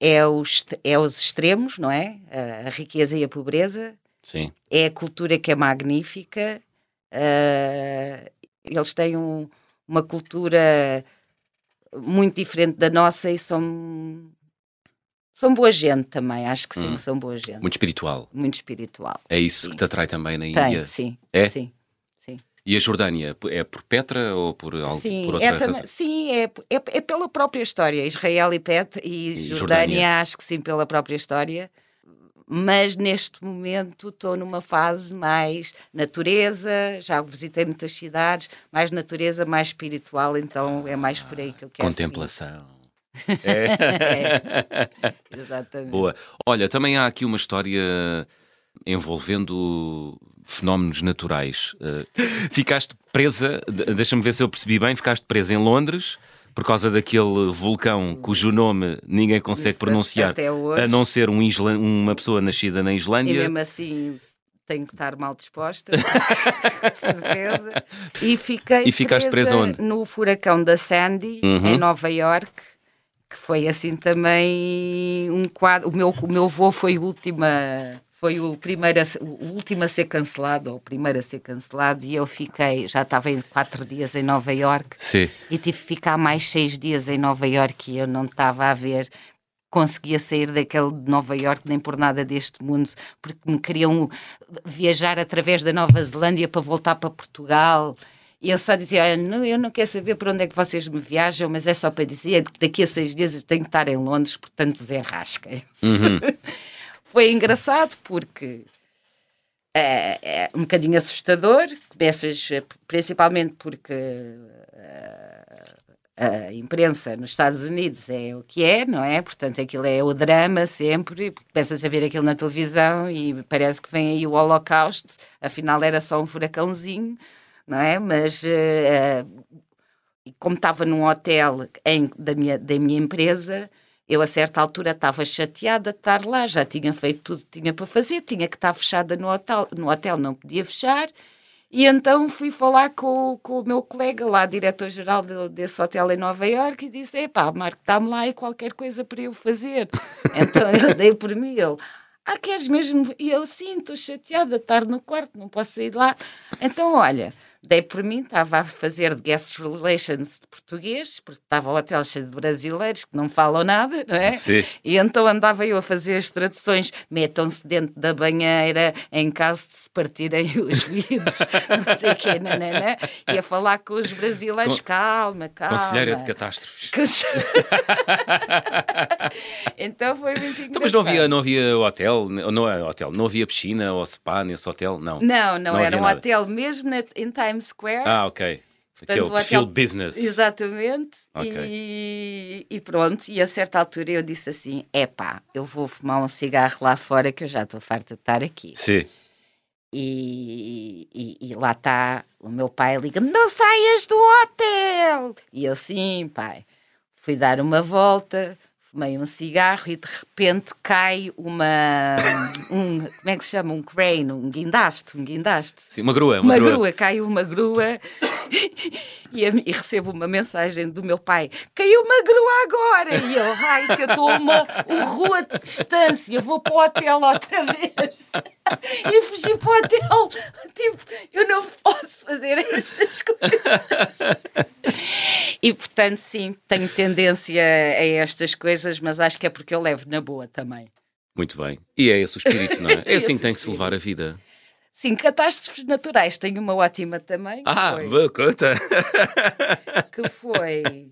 S2: é, os, é os extremos, não é? A, a riqueza e a pobreza,
S1: Sim.
S2: é a cultura que é magnífica, ah, eles têm um- uma cultura muito diferente da nossa e são, são boa gente também, acho que sim,
S1: Hum.
S2: são boa gente.
S1: Muito espiritual.
S2: Muito espiritual.
S1: É isso
S2: Sim.
S1: que te atrai também na
S2: Tem,
S1: Índia?
S2: sim.
S1: É?
S2: Sim.
S1: E a Jordânia? É por Petra ou por, algo,
S2: Sim,
S1: por outra
S2: é,
S1: razão?
S2: sim é, é, é pela própria história. Israel e Pet e,
S1: E
S2: Jordânia,
S1: Jordânia.
S2: acho que sim, pela própria história. Mas neste momento estou numa fase mais natureza, já visitei muitas cidades, mais natureza, mais espiritual, então é mais por aí que eu quero. sim.
S1: Contemplação.
S2: É. Exatamente.
S1: Boa. Olha, também há aqui uma história envolvendo fenómenos naturais. Uh, ficaste presa, de- deixa-me ver se eu percebi bem, ficaste presa em Londres por causa daquele vulcão cujo nome ninguém consegue
S2: Isso,
S1: pronunciar, a não ser um isla- uma pessoa nascida na
S2: E
S1: Islândia.
S2: mesmo assim tenho que estar mal disposta, certeza. E fiquei
S1: E ficaste presa onde?
S2: no furacão da Sandy,
S1: Uhum.
S2: em Nova York, que foi assim também um quadro. O meu, o meu voo foi o última. Foi o, primeiro a, o último a ser cancelado, ou o primeiro a ser cancelado, e eu fiquei, já estava em quatro dias em Nova York,
S1: Sim.
S2: e tive que ficar mais seis dias em Nova Iorque e eu não estava a ver conseguia sair daquele de Nova Iorque nem por nada deste mundo porque me queriam viajar através da Nova Zelândia para voltar para Portugal e eu só dizia, "Olha, não, eu não quero saber para onde é que vocês me viajam, mas é só para dizer que daqui a seis dias eu tenho que estar em Londres, portanto desenrasquem.
S1: Uhum.
S2: Foi engraçado porque é, é um bocadinho assustador, começas eh, principalmente porque eh, a imprensa nos Estados Unidos é o que é, não é? Portanto, aquilo é o drama sempre, começas a ver aquilo na televisão e parece que vem aí o Holocausto, afinal era só um furacãozinho, não é? Mas e como estava num hotel em- da, minha, da minha empresa, eu a certa altura estava chateada de estar lá, já tinha feito tudo que tinha para fazer, tinha que estar fechada no hotel, no hotel não podia fechar, e então fui falar com, o- com o meu colega lá, diretor-geral de- desse hotel em Nova Iorque, e disse, epá, Marco, dá-me lá aí qualquer coisa para eu fazer. então eu dei por mim, ele... Ah, queres mesmo? E eu, sim, estou chateada de estar no quarto, não posso sair de lá. Então, olha, dei por mim, estava a fazer de guest relations de português, porque estava o hotel cheio de brasileiros que não falam nada, não é?
S1: Sim.
S2: E então andava eu a fazer as traduções, metam-se dentro da banheira em caso de se partirem os vidros, não sei o quê, nanana, e a falar com os brasileiros,
S1: Con-
S2: calma, calma.
S1: Conselheira de catástrofes.
S2: então foi muito engraçado.
S1: Então, mas não havia, não havia hotel, não é hotel, não havia piscina ou spa nesse hotel? Não.
S2: Não, não,
S1: Não
S2: era um
S1: nada.
S2: hotel mesmo na- em Times Square.
S1: Ah, ok. Aquele
S2: Portanto,
S1: perfil
S2: hotel-
S1: business.
S2: Exatamente.
S1: Ok.
S2: E, e pronto, e a certa altura eu disse assim: epá, eu vou fumar um cigarro lá fora que eu já estou farta de estar aqui.
S1: Sim.
S2: E, e- e lá está o meu pai liga-me: não saias do hotel! E eu, sim, pai. Fui dar uma volta, fumei um cigarro e de repente cai uma. Um, como é que se chama? Um crane, um guindaste, um guindaste.
S1: Sim, uma grua.
S2: Uma,
S1: Uma,
S2: grua. caiu uma grua e, a- e recebo uma mensagem do meu pai: caiu uma grua agora! E eu, ai, que eu estou a uma, uma rua de distância, vou para o hotel outra vez. E fugi para o hotel. Tipo, eu não posso fazer estas coisas. E portanto, sim, tenho tendência a estas coisas, mas acho que é porque eu levo na boa também.
S1: Muito bem. E é esse o espírito, não é? É
S2: É
S1: assim que tem que se levar a vida.
S2: Sim, catástrofes naturais. Tenho uma ótima também. que
S1: Ah,
S2: foi-
S1: vá, conta.
S2: que foi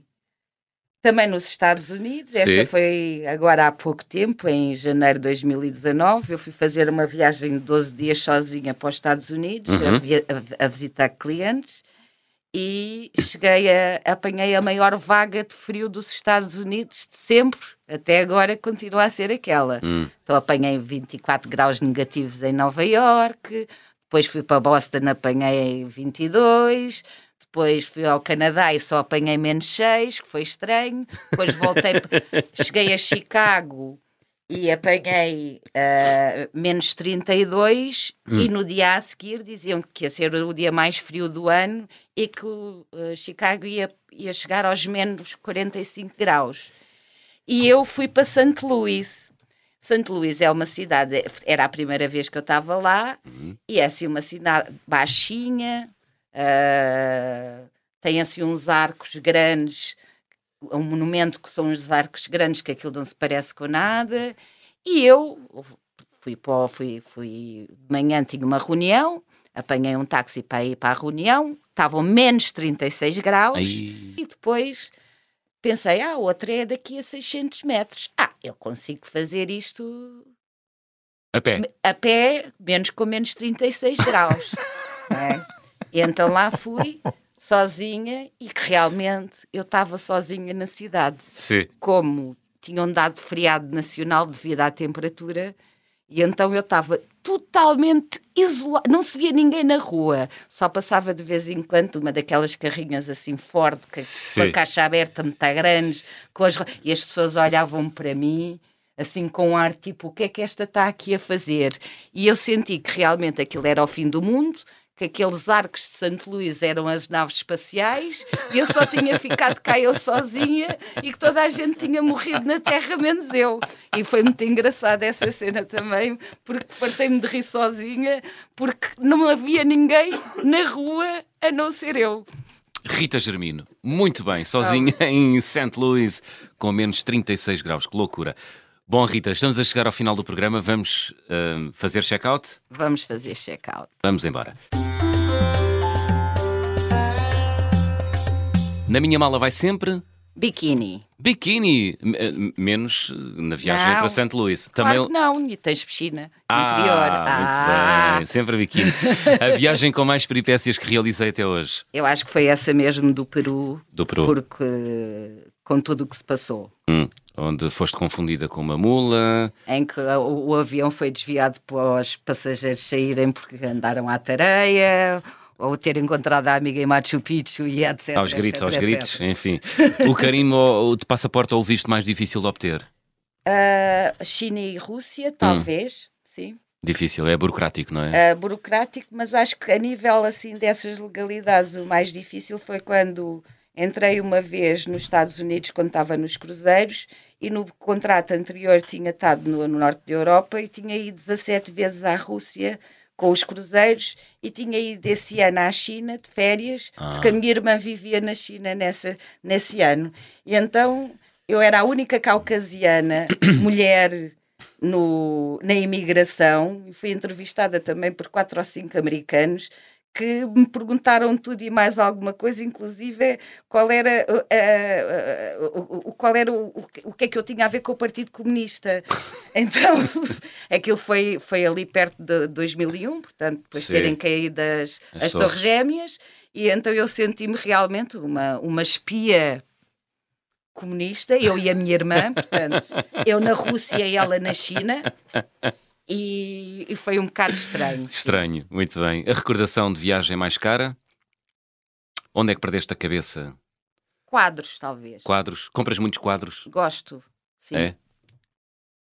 S2: Também nos Estados Unidos. Esta
S1: Sim.
S2: foi agora há pouco tempo, em janeiro de 2019. Eu fui fazer uma viagem de 12 dias sozinha para os Estados Unidos,
S1: Uhum.
S2: a, a- a visitar clientes. E cheguei a. apanhei a maior vaga de frio dos Estados Unidos de sempre. Até agora continua a ser aquela.
S1: Hum.
S2: Então apanhei 24 graus negativos em Nova York, depois fui para Boston, apanhei 22, depois fui ao Canadá e só apanhei menos 6, que foi estranho. Depois voltei, cheguei a Chicago e apanhei ah, menos 32 e no dia a seguir diziam que ia ser o dia mais frio do ano e que o, ah, Chicago ia, ia chegar aos menos 45 graus. E eu fui para St. Louis. St. Louis é uma cidade, era a primeira vez que eu estava lá, e é assim uma cidade baixinha, ah, tem assim uns arcos grandes, um monumento que são uns arcos grandes, que aquilo não se parece com nada, e eu fui, para, fui, fui de manhã, tinha uma reunião, apanhei um táxi para ir para a reunião, estavam menos 36 graus,
S1: Ai.
S2: e depois pensei, ah, outra é daqui a 600 metros. Ah, eu consigo fazer isto
S1: A pé.
S2: a pé, menos com menos 36 graus. é? E então lá fui, sozinha, e que realmente eu estava sozinha na cidade.
S1: Sim.
S2: Como tinham dado feriado nacional devido à temperatura, e então eu estava totalmente isolada, não se via ninguém na rua, só passava de vez em quando uma daquelas carrinhas assim Ford, que, com a caixa aberta muito grandes, com as, e as pessoas olhavam para mim assim com um ar tipo, o que é que esta está aqui a fazer? E eu senti que realmente aquilo era o fim do mundo, que aqueles arcos de Santo Luís eram as naves espaciais e eu só tinha ficado cá eu sozinha e que toda a gente tinha morrido na Terra menos eu. E foi muito engraçada essa cena também, porque fartei-me de rir sozinha, porque não havia ninguém na rua a não ser eu.
S1: Rita Germino, muito bem, sozinha em St. Louis, com menos 36 graus, que loucura. Bom, Rita, estamos a chegar ao final do programa, vamos ah, fazer check-out?
S2: Vamos fazer check-out.
S1: Vamos embora. Na minha mala vai sempre
S2: Biquíni.
S1: biquíni, eh, menos na viagem
S2: Não.
S1: para St. Louis.
S2: Claro que não, e tens piscina
S1: Ah,
S2: interior.
S1: muito bem, sempre a biquíni. A viagem com mais peripécias que realizei até hoje.
S2: Eu acho que foi essa mesmo do Peru,
S1: Do Peru.
S2: porque com tudo o que se passou.
S1: Hum, onde foste confundida com uma mula.
S2: Em que o, o avião foi desviado para os passageiros saírem porque andaram à tareia, ou ter encontrado a amiga em Machu Picchu e etc.
S1: Aos gritos,
S2: etc,
S1: aos
S2: etc.
S1: gritos, enfim. O carimbo de passaporte ou o visto mais difícil de obter?
S2: Ah, China e Rússia,
S1: Hum.
S2: talvez, sim.
S1: Difícil, é burocrático, não é?
S2: Ah, burocrático, mas acho que a nível assim dessas legalidades o mais difícil foi quando entrei uma vez nos Estados Unidos quando estava nos cruzeiros e no contrato anterior tinha estado no, no norte da Europa e tinha ido 17 vezes à Rússia com os cruzeiros e tinha ido esse ano à China de férias, porque a minha irmã vivia na China nessa, nesse ano. E então eu era a única caucasiana mulher no, na imigração fui entrevistada também por quatro ou cinco americanos que me perguntaram tudo e mais alguma coisa, inclusive qual era, uh, uh, uh, qual era o, o, que- é que eu tinha a ver com o Partido Comunista. Então, aquilo foi, foi ali perto de 2001, portanto, depois de
S1: Sim.
S2: terem caído as,
S1: As
S2: as,
S1: torres
S2: gêmeas, e então eu senti-me realmente uma, uma espia comunista, eu e a minha irmã, portanto, eu na Rússia e ela na China, e, e foi um bocado estranho.
S1: Estranho, muito bem. A recordação de viagem mais cara? Onde é que perdeste a cabeça?
S2: Quadros, talvez.
S1: Quadros? Compras muitos quadros?
S2: Gosto, sim.
S1: É?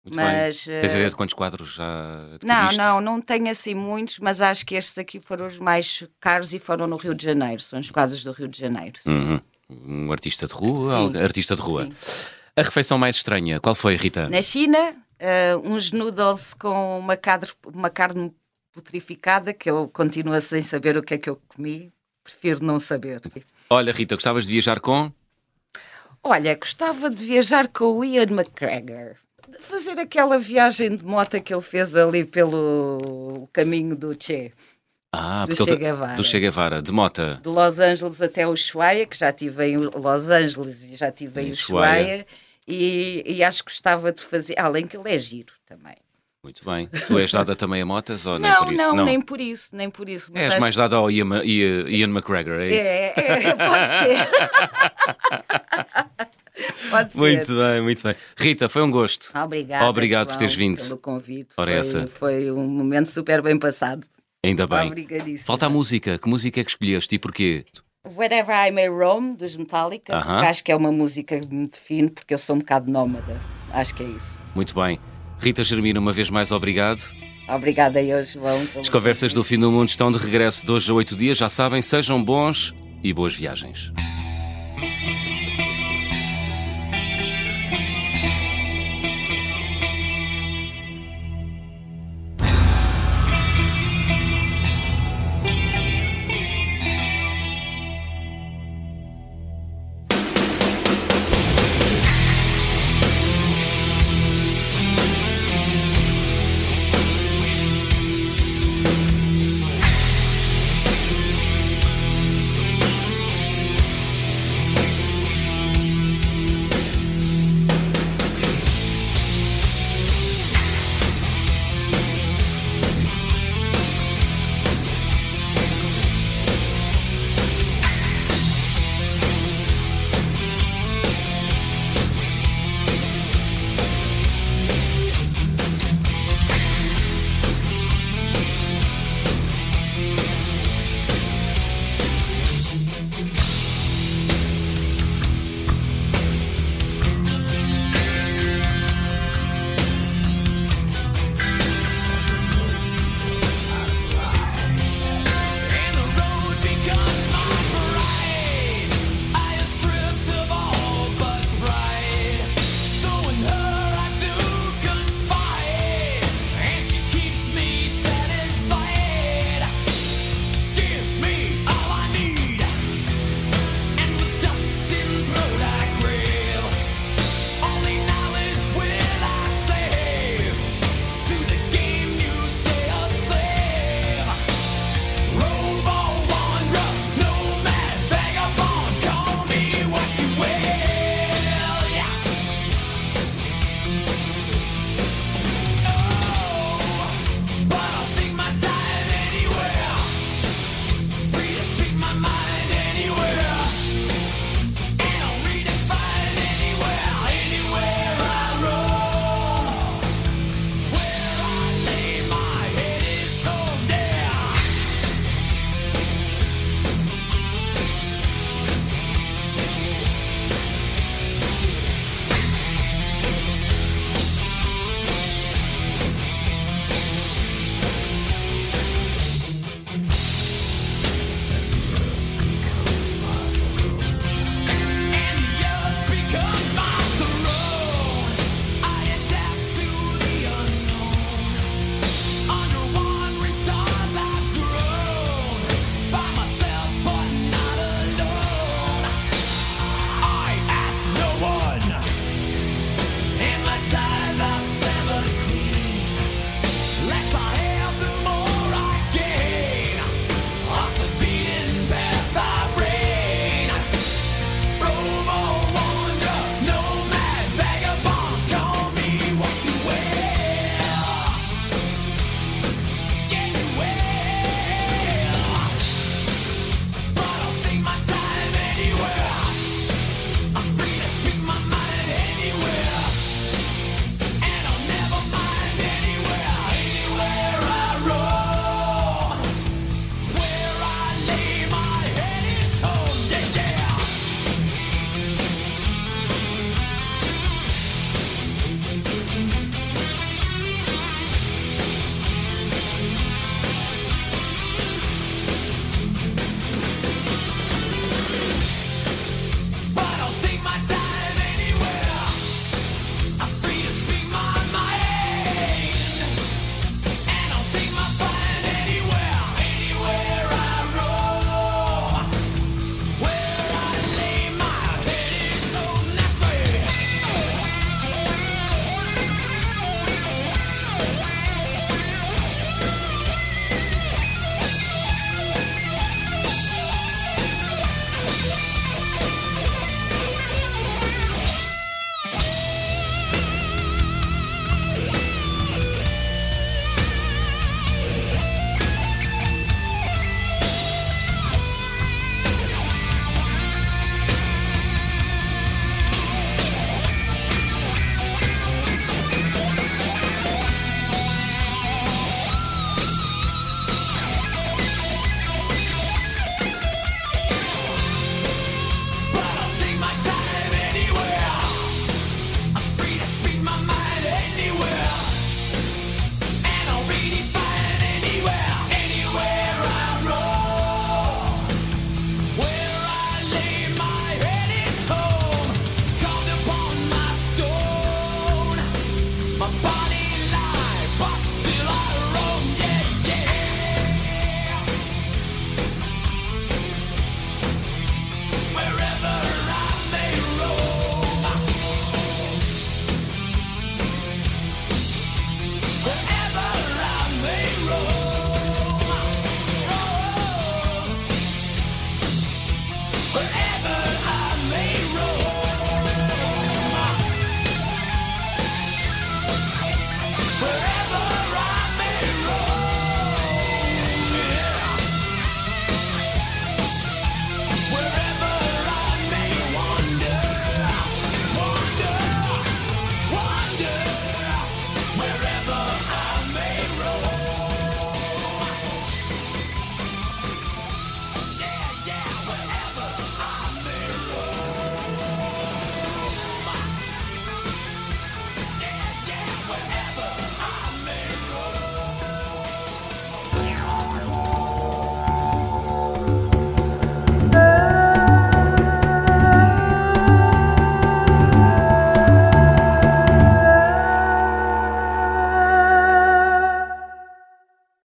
S1: Muito
S2: Mas,
S1: bem. Tens
S2: eh,
S1: ideia de quantos quadros já
S2: Não,
S1: adquiriste?
S2: não, não tenho assim muitos, mas acho que estes aqui foram os mais caros e foram no Rio de Janeiro. São os quadros do Rio de Janeiro.
S1: Uhum. Um artista de rua?
S2: Sim.
S1: Artista de rua.
S2: Sim.
S1: A refeição mais estranha, qual foi, Rita?
S2: Na China, eh, uns noodles com uma, cadre- uma carne putrificada, que eu continuo sem saber o que é que eu comi. Prefiro não saber.
S1: Olha, Rita, gostavas de viajar com?
S2: Olha, gostava de viajar com o Ian McGregor. De fazer aquela viagem de moto que ele fez ali pelo caminho do Che.
S1: Ah,
S2: do Che Guevara.
S1: do Che Guevara, de Mota.
S2: De Los Angeles até Ushuaia, que já estive em Los Angeles e já estive em
S1: Em Ushuaia.
S2: Ushuaia, e, e acho que gostava de fazer, além que ele é giro também.
S1: Muito bem. Tu és dada também a motas ou nem
S2: não,
S1: por isso?
S2: não, nem por isso, nem por isso.
S1: És
S2: acho
S1: mais dada ao Ian, Ian, McGregor, é isso?
S2: É, é, pode ser. pode ser.
S1: Muito bem, muito bem. Rita, foi um gosto.
S2: Obrigada.
S1: Obrigado por
S2: João,
S1: teres vindo.
S2: Pelo convite.
S1: Ora,
S2: foi,
S1: essa.
S2: foi um momento super bem passado.
S1: Ainda bem.
S2: Obrigadíssima.
S1: Falta a música. Que música é que escolheste e porquê?
S2: Wherever I May Roam, dos Metallica,
S1: Aham.
S2: porque acho que é uma música que me define, porque eu sou um bocado nómada. Acho que é isso.
S1: Muito bem. Rita Germina, uma vez mais, obrigado.
S2: Obrigada eu, João.
S1: As conversas do fim do mundo estão de regresso de hoje a oito dias. Já sabem, sejam bons e boas viagens.